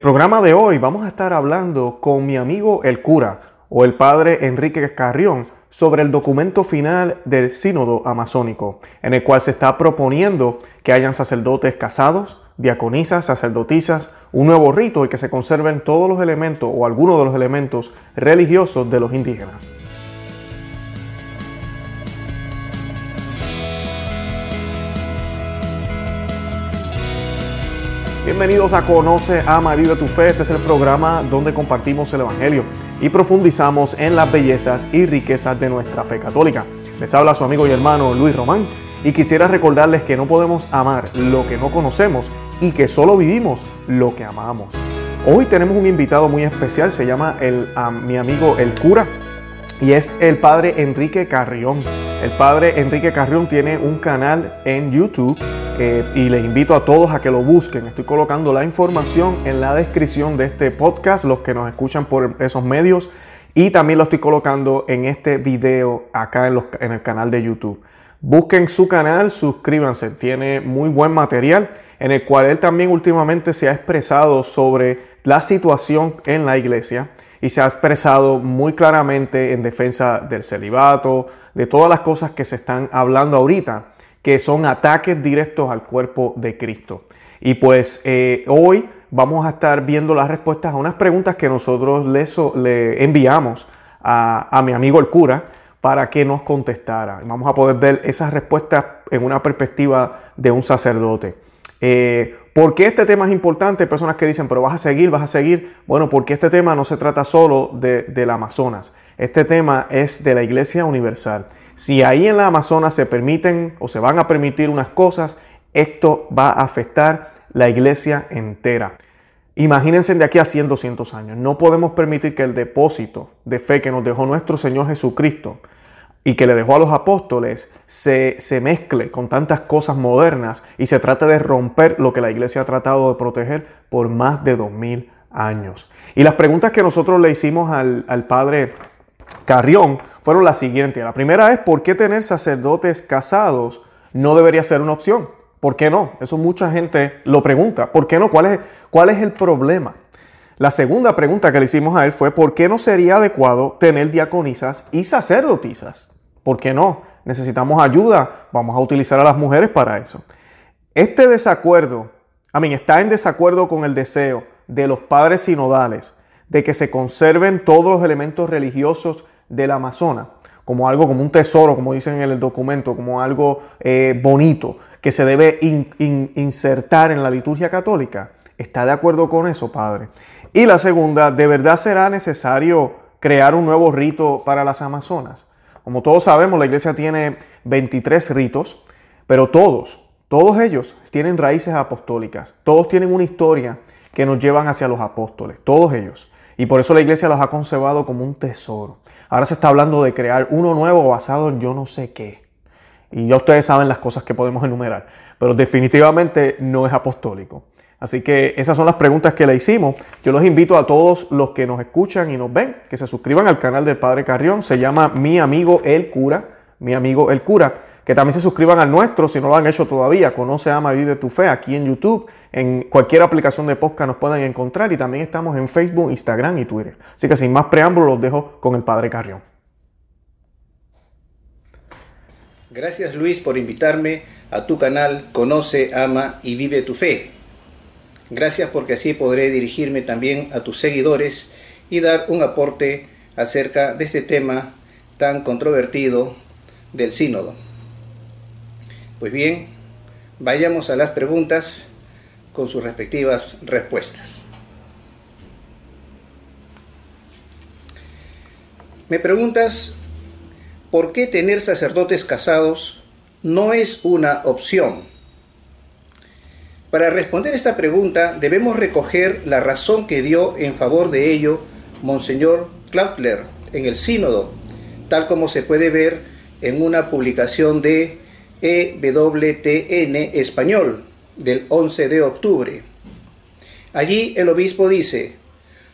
programa de hoy vamos a estar hablando con mi amigo el cura o el padre Enrique Carrión sobre el documento final del sínodo amazónico, en el cual se está proponiendo que hayan sacerdotes casados, diaconisas, sacerdotisas, un nuevo rito y que se conserven todos los elementos o algunos de los elementos religiosos de los indígenas. Bienvenidos a Conoce, Ama, Vive tu Fe. Este es el programa donde compartimos el Evangelio y profundizamos en las bellezas y riquezas de nuestra fe católica. Les habla su amigo y hermano Luis Román y quisiera recordarles que no podemos amar lo que no conocemos y que solo vivimos lo que amamos. Hoy tenemos un invitado muy especial, se llama el, mi amigo el cura y es el padre Enrique Carrión. El padre Enrique Carrión tiene un canal en YouTube eh, y les invito a todos a que lo busquen. Estoy colocando la información en la descripción de este podcast, los que nos escuchan por esos medios, y también lo estoy colocando en este video acá en, en el canal de YouTube. Busquen su canal, suscríbanse, tiene muy buen material en el cual él también últimamente se ha expresado sobre la situación en la iglesia y se ha expresado muy claramente en defensa del celibato, de todas las cosas que se están hablando ahorita que son ataques directos al cuerpo de Cristo. Y pues eh, hoy vamos a estar viendo las respuestas a unas preguntas que nosotros le, enviamos a, mi amigo el cura para que nos contestara. Vamos a poder ver esas respuestas en una perspectiva de un sacerdote. Eh, ¿Por qué este tema es importante? Hay personas que dicen, pero vas a seguir, vas a seguir. Bueno, porque este tema no se trata solo de, del Amazonas. Este tema es de la Iglesia Universal. Si ahí en la Amazonas se permiten o se van a permitir unas cosas, esto va a afectar la iglesia entera. Imagínense de aquí a 100, 200 años. No podemos permitir que el depósito de fe que nos dejó nuestro Señor Jesucristo y que le dejó a los apóstoles se, se, mezcle con tantas cosas modernas y se trate de romper lo que la iglesia ha tratado de proteger por más de 2000 años. Y las preguntas que nosotros le hicimos al, al padre Carrión fueron las siguientes. La primera es, ¿por qué tener sacerdotes casados no debería ser una opción? ¿Por qué no? Eso mucha gente lo pregunta. ¿Por qué no? ¿Cuál es, cuál es el problema? La segunda pregunta que le hicimos a él fue, ¿por qué no sería adecuado tener diaconisas y sacerdotisas? ¿Por qué no? Necesitamos ayuda, vamos a utilizar a las mujeres para eso. Este desacuerdo, a mí, está en desacuerdo con el deseo de los padres sinodales de que se conserven todos los elementos religiosos del Amazonas, como algo, como un tesoro, como dicen en el documento, como algo eh, bonito que se debe insertar en la liturgia católica. ¿Está de acuerdo con eso, Padre? Y la segunda, ¿de verdad será necesario crear un nuevo rito para las Amazonas? Como todos sabemos, la iglesia tiene 23 ritos, pero todos, todos ellos tienen raíces apostólicas, todos tienen una historia que nos llevan hacia los apóstoles, todos ellos. Y por eso la iglesia los ha conservado como un tesoro. Ahora se está hablando de crear uno nuevo basado en yo no sé qué. Y ya ustedes saben las cosas que podemos enumerar. Pero definitivamente no es apostólico. Así que esas son las preguntas que le hicimos. Yo los invito a todos los que nos escuchan y nos ven que se suscriban al canal del Padre Carrión. Se llama Mi Amigo El Cura. Mi Amigo El Cura que también se suscriban al nuestro si no lo han hecho todavía. Conoce, ama, vive tu fe aquí en YouTube. En cualquier aplicación de podcast nos pueden encontrar y también estamos en Facebook, Instagram y Twitter. Así que sin más preámbulos los dejo con el Padre Carrión. Gracias Luis por invitarme a tu canal Conoce, ama y vive tu fe. Gracias porque así podré dirigirme también a tus seguidores y dar un aporte acerca de este tema tan controvertido del sínodo. Pues bien, vayamos a las preguntas con sus respectivas respuestas. Me preguntas, ¿por qué tener sacerdotes casados no es una opción? Para responder esta pregunta debemos recoger la razón que dio en favor de ello Monseñor Klautler en el sínodo, tal como se puede ver en una publicación de EWTN Español del 11 de octubre. Allí el obispo dice,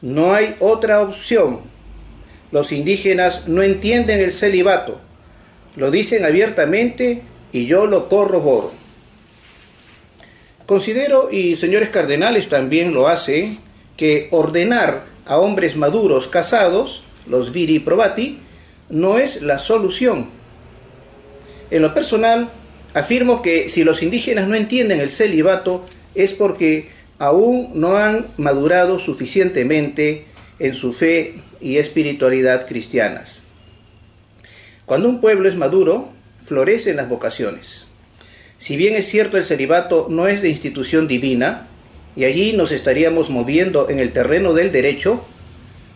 no hay otra opción. Los indígenas no entienden el celibato. Lo dicen abiertamente y yo lo corroboro. Considero, y señores cardenales también lo hacen, que ordenar a hombres maduros casados, los viri probati, no es la solución. En lo personal, afirmo que si los indígenas no entienden el celibato es porque aún no han madurado suficientemente en su fe y espiritualidad cristianas. Cuando un pueblo es maduro, florecen las vocaciones. Si bien es cierto el celibato no es de institución divina, y allí nos estaríamos moviendo en el terreno del derecho,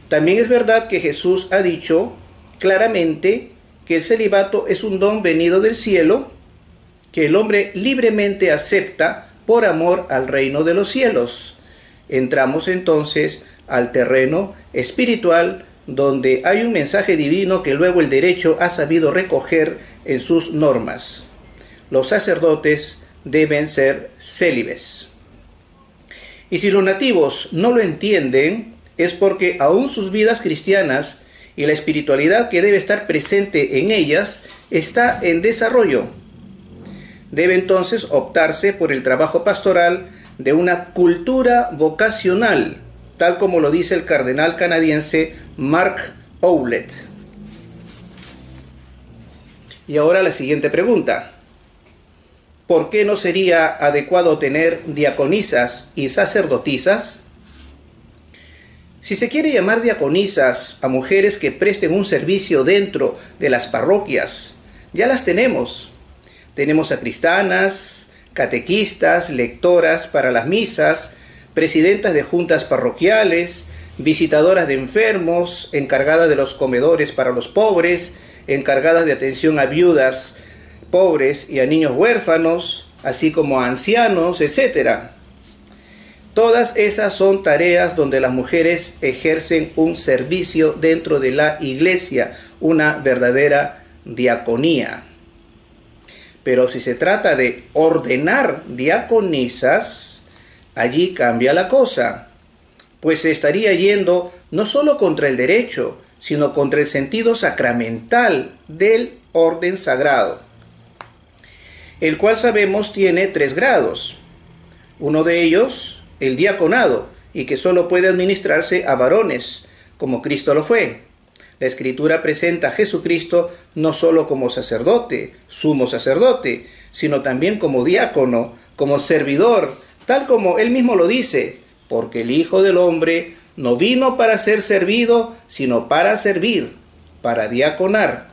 también es verdad que Jesús ha dicho claramente que el celibato es un don venido del cielo, que el hombre libremente acepta por amor al reino de los cielos. Entramos entonces al terreno espiritual donde hay un mensaje divino que luego el derecho ha sabido recoger en sus normas. Los sacerdotes deben ser célibes. Y si los nativos no lo entienden, es porque aún sus vidas cristianas y la espiritualidad que debe estar presente en ellas está en desarrollo. Debe entonces optarse por el trabajo pastoral de una cultura vocacional, tal como lo dice el cardenal canadiense Mark Owlett. Y ahora la siguiente pregunta. ¿Por qué no sería adecuado tener diaconisas y sacerdotisas? Si se quiere llamar diaconisas a mujeres que presten un servicio dentro de las parroquias, ya las tenemos. Tenemos sacristanas, catequistas, lectoras para las misas, presidentas de juntas parroquiales, visitadoras de enfermos, encargadas de los comedores para los pobres, encargadas de atención a viudas pobres y a niños huérfanos, así como a ancianos, etc. Todas esas son tareas donde las mujeres ejercen un servicio dentro de la iglesia, una verdadera diaconía. Pero si se trata de ordenar diaconisas, allí cambia la cosa, pues se estaría yendo no solo contra el derecho, sino contra el sentido sacramental del orden sagrado, el cual sabemos tiene tres grados. Uno de ellos, el diaconado, y que solo puede administrarse a varones, como Cristo lo fue. La escritura presenta a Jesucristo no solo como sacerdote, sumo sacerdote, sino también como diácono, como servidor, tal como él mismo lo dice, porque el Hijo del Hombre no vino para ser servido, sino para servir, para diaconar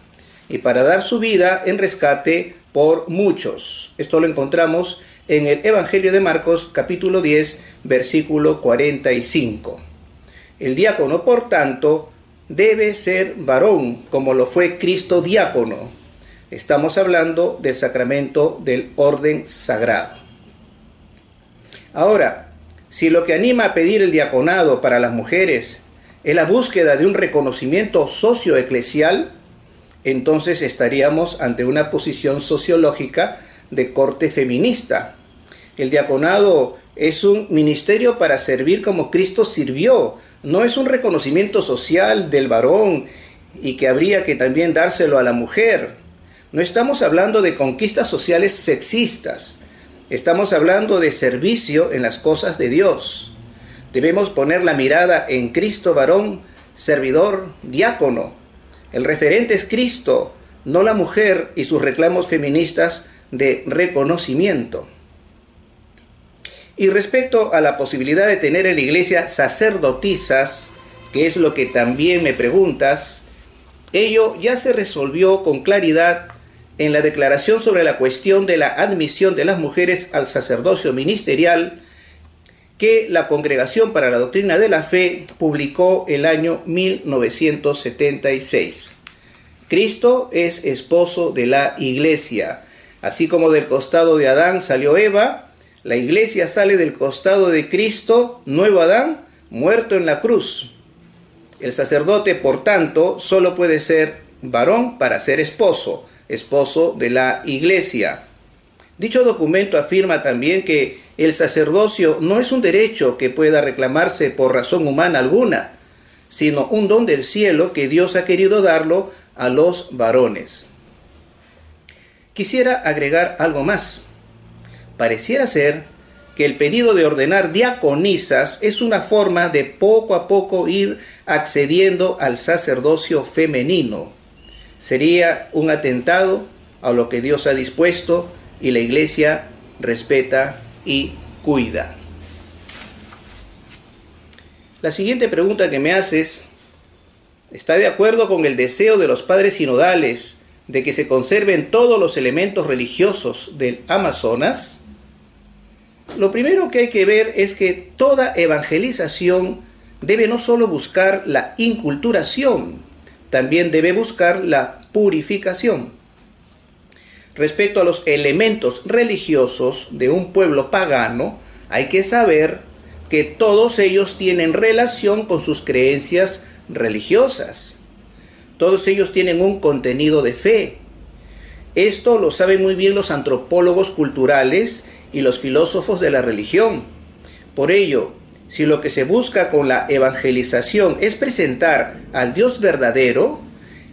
y para dar su vida en rescate por muchos. Esto lo encontramos en el Evangelio de Marcos capítulo 10, versículo 45. El diácono, por tanto, debe ser varón, como lo fue Cristo diácono. Estamos hablando del sacramento del orden sagrado. Ahora, si lo que anima a pedir el diaconado para las mujeres es la búsqueda de un reconocimiento socioeclesial, entonces estaríamos ante una posición sociológica de corte feminista. El diaconado es un ministerio para servir como Cristo sirvió, no es un reconocimiento social del varón y que habría que también dárselo a la mujer. No estamos hablando de conquistas sociales sexistas, estamos hablando de servicio en las cosas de Dios. Debemos poner la mirada en Cristo varón, servidor, diácono. El referente es Cristo, no la mujer y sus reclamos feministas de reconocimiento. Y respecto a la posibilidad de tener en la iglesia sacerdotisas, que es lo que también me preguntas, ello ya se resolvió con claridad en la declaración sobre la cuestión de la admisión de las mujeres al sacerdocio ministerial que la Congregación para la Doctrina de la Fe publicó el año 1976. Cristo es esposo de la iglesia. Así como del costado de Adán salió Eva, la iglesia sale del costado de Cristo, nuevo Adán, muerto en la cruz. El sacerdote, por tanto, solo puede ser varón para ser esposo, esposo de la iglesia. Dicho documento afirma también que el sacerdocio no es un derecho que pueda reclamarse por razón humana alguna, sino un don del cielo que Dios ha querido darlo a los varones. Quisiera agregar algo más pareciera ser que el pedido de ordenar diaconisas es una forma de poco a poco ir accediendo al sacerdocio femenino. Sería un atentado a lo que Dios ha dispuesto y la iglesia respeta y cuida. La siguiente pregunta que me haces, ¿está de acuerdo con el deseo de los padres sinodales de que se conserven todos los elementos religiosos del Amazonas? Lo primero que hay que ver es que toda evangelización debe no solo buscar la inculturación, también debe buscar la purificación. Respecto a los elementos religiosos de un pueblo pagano, hay que saber que todos ellos tienen relación con sus creencias religiosas. Todos ellos tienen un contenido de fe. Esto lo saben muy bien los antropólogos culturales y los filósofos de la religión. Por ello, si lo que se busca con la evangelización es presentar al Dios verdadero,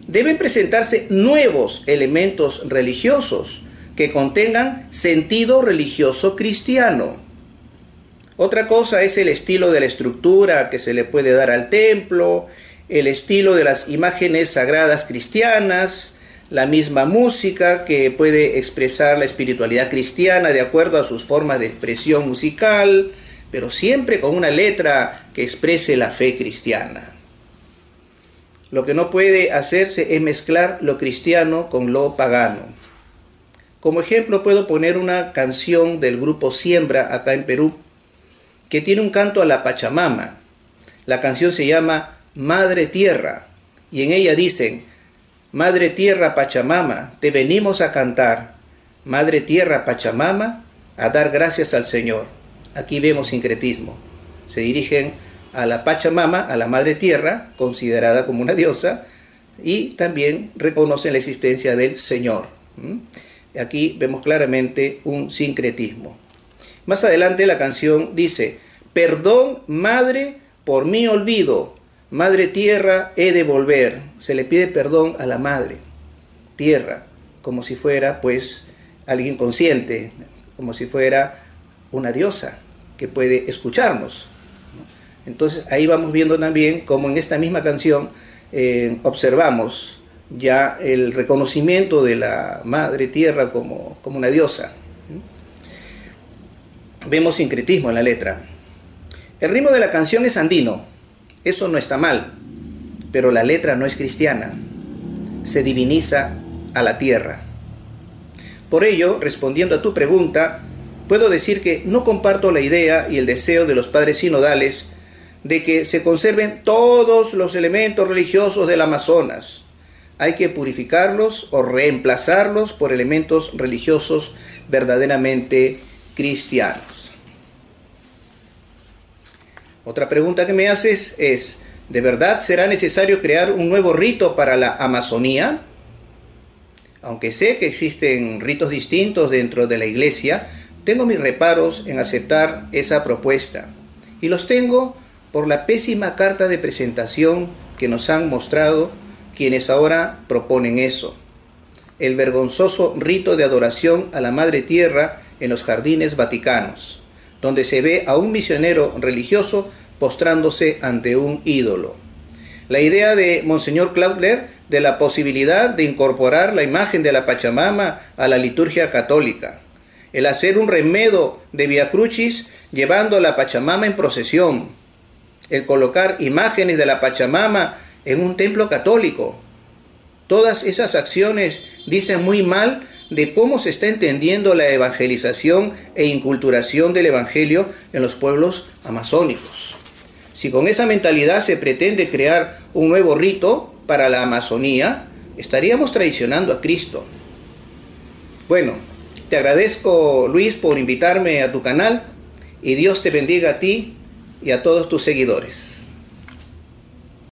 deben presentarse nuevos elementos religiosos que contengan sentido religioso cristiano. Otra cosa es el estilo de la estructura que se le puede dar al templo, el estilo de las imágenes sagradas cristianas, la misma música que puede expresar la espiritualidad cristiana de acuerdo a sus formas de expresión musical, pero siempre con una letra que exprese la fe cristiana. Lo que no puede hacerse es mezclar lo cristiano con lo pagano. Como ejemplo puedo poner una canción del grupo Siembra acá en Perú, que tiene un canto a la Pachamama. La canción se llama Madre Tierra y en ella dicen, Madre Tierra Pachamama, te venimos a cantar. Madre Tierra Pachamama, a dar gracias al Señor. Aquí vemos sincretismo. Se dirigen a la Pachamama, a la Madre Tierra, considerada como una diosa, y también reconocen la existencia del Señor. Aquí vemos claramente un sincretismo. Más adelante la canción dice, perdón, madre, por mi olvido, madre tierra, he de volver. Se le pide perdón a la madre tierra, como si fuera pues alguien consciente, como si fuera una diosa que puede escucharnos. Entonces ahí vamos viendo también como en esta misma canción eh, observamos ya el reconocimiento de la madre tierra como, como una diosa vemos sincretismo en la letra. El ritmo de la canción es andino, eso no está mal, pero la letra no es cristiana, se diviniza a la tierra. Por ello, respondiendo a tu pregunta, puedo decir que no comparto la idea y el deseo de los padres sinodales de que se conserven todos los elementos religiosos del Amazonas. Hay que purificarlos o reemplazarlos por elementos religiosos verdaderamente cristianos. Otra pregunta que me haces es, ¿de verdad será necesario crear un nuevo rito para la Amazonía? Aunque sé que existen ritos distintos dentro de la iglesia, tengo mis reparos en aceptar esa propuesta. Y los tengo por la pésima carta de presentación que nos han mostrado quienes ahora proponen eso. El vergonzoso rito de adoración a la Madre Tierra en los jardines vaticanos donde se ve a un misionero religioso postrándose ante un ídolo. La idea de Monseñor Claudler de la posibilidad de incorporar la imagen de la Pachamama a la liturgia católica, el hacer un remedo de Via Crucis llevando a la Pachamama en procesión, el colocar imágenes de la Pachamama en un templo católico. Todas esas acciones dicen muy mal de cómo se está entendiendo la evangelización e inculturación del Evangelio en los pueblos amazónicos. Si con esa mentalidad se pretende crear un nuevo rito para la Amazonía, estaríamos traicionando a Cristo. Bueno, te agradezco Luis por invitarme a tu canal y Dios te bendiga a ti y a todos tus seguidores.